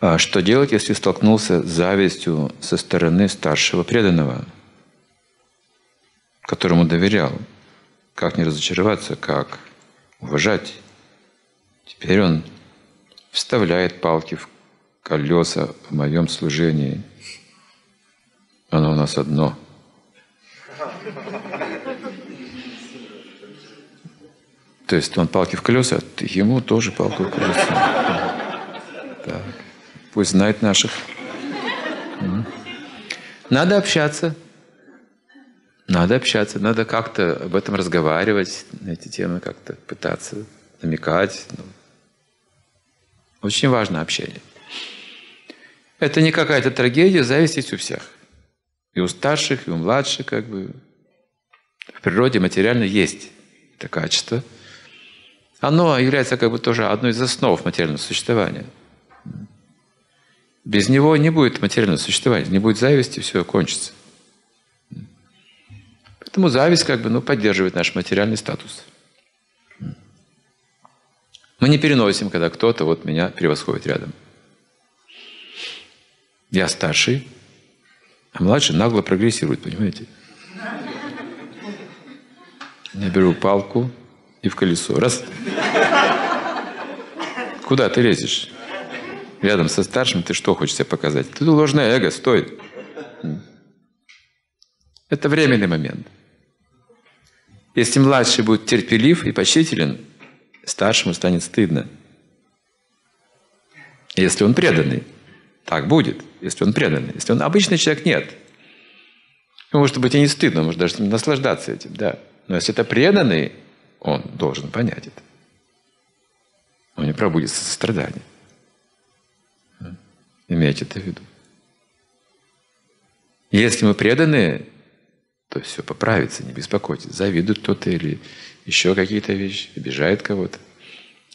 А что делать, если столкнулся с завистью со стороны старшего преданного, которому доверял? Как не разочароваться, как уважать? Теперь он вставляет палки в колеса в моем служении. Оно у нас одно. То есть он палки в колеса, ему тоже палку в колеса. Так. Пусть знает наших. Надо общаться. Надо общаться, надо как-то об этом разговаривать, на эти темы как-то пытаться намекать. Ну. Очень важно общение. Это не какая-то трагедия, зависть есть у всех. И у старших, и у младших, как бы. В природе материально есть это качество. Оно является как бы тоже одной из основ материального существования – без него не будет материального существования, не будет зависти, все кончится. Поэтому зависть как бы ну, поддерживает наш материальный статус. Мы не переносим, когда кто-то вот меня превосходит рядом. Я старший, а младший нагло прогрессирует, понимаете? Я беру палку и в колесо. Раз. Куда ты лезешь? Рядом со старшим, ты что хочешь себе показать? Ты ложное эго, стой. Это временный момент. Если младший будет терпелив и почтителен, старшему станет стыдно. Если он преданный, так будет, если он преданный. Если он обычный человек, нет. Ему может быть и не стыдно, может даже наслаждаться этим, да. Но если это преданный, он должен понять это. Он не пробудется сострадание. Имейте это в виду. Если мы преданы, то все поправится, не беспокойтесь. Завидует кто-то или еще какие-то вещи, обижает кого-то.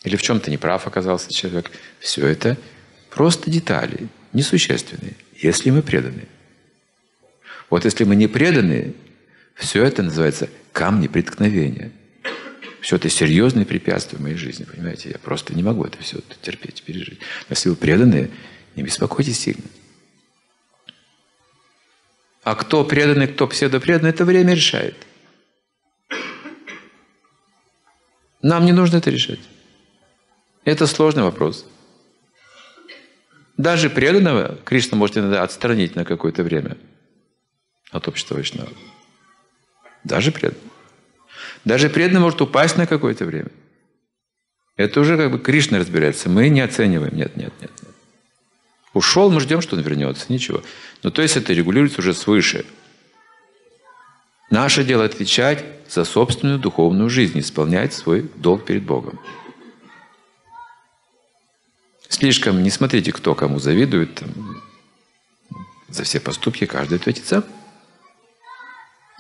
Или в чем-то неправ оказался человек. Все это просто детали, несущественные, если мы преданы. Вот если мы не преданы, все это называется камни преткновения. Все это серьезные препятствия в моей жизни, понимаете? Я просто не могу это все терпеть, пережить. Но если вы преданные, не беспокойтесь сильно. А кто преданный, кто псевдопреданный, это время решает. Нам не нужно это решать. Это сложный вопрос. Даже преданного Кришна может иногда отстранить на какое-то время от общества Вайшнава. Даже преданный. Даже преданный может упасть на какое-то время. Это уже как бы Кришна разбирается. Мы не оцениваем. Нет, нет, нет. Ушел, мы ждем, что он вернется. Ничего. Но то есть это регулируется уже свыше. Наше дело отвечать за собственную духовную жизнь, исполнять свой долг перед Богом. Слишком не смотрите, кто кому завидует. Там, за все поступки каждый ответит сам.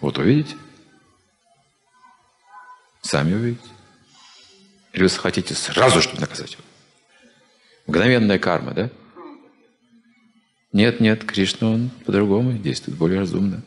Вот увидите. Сами увидите. Или вы хотите сразу, чтобы наказать? Мгновенная карма, да? Нет, нет, Кришна, он по-другому действует, более разумно.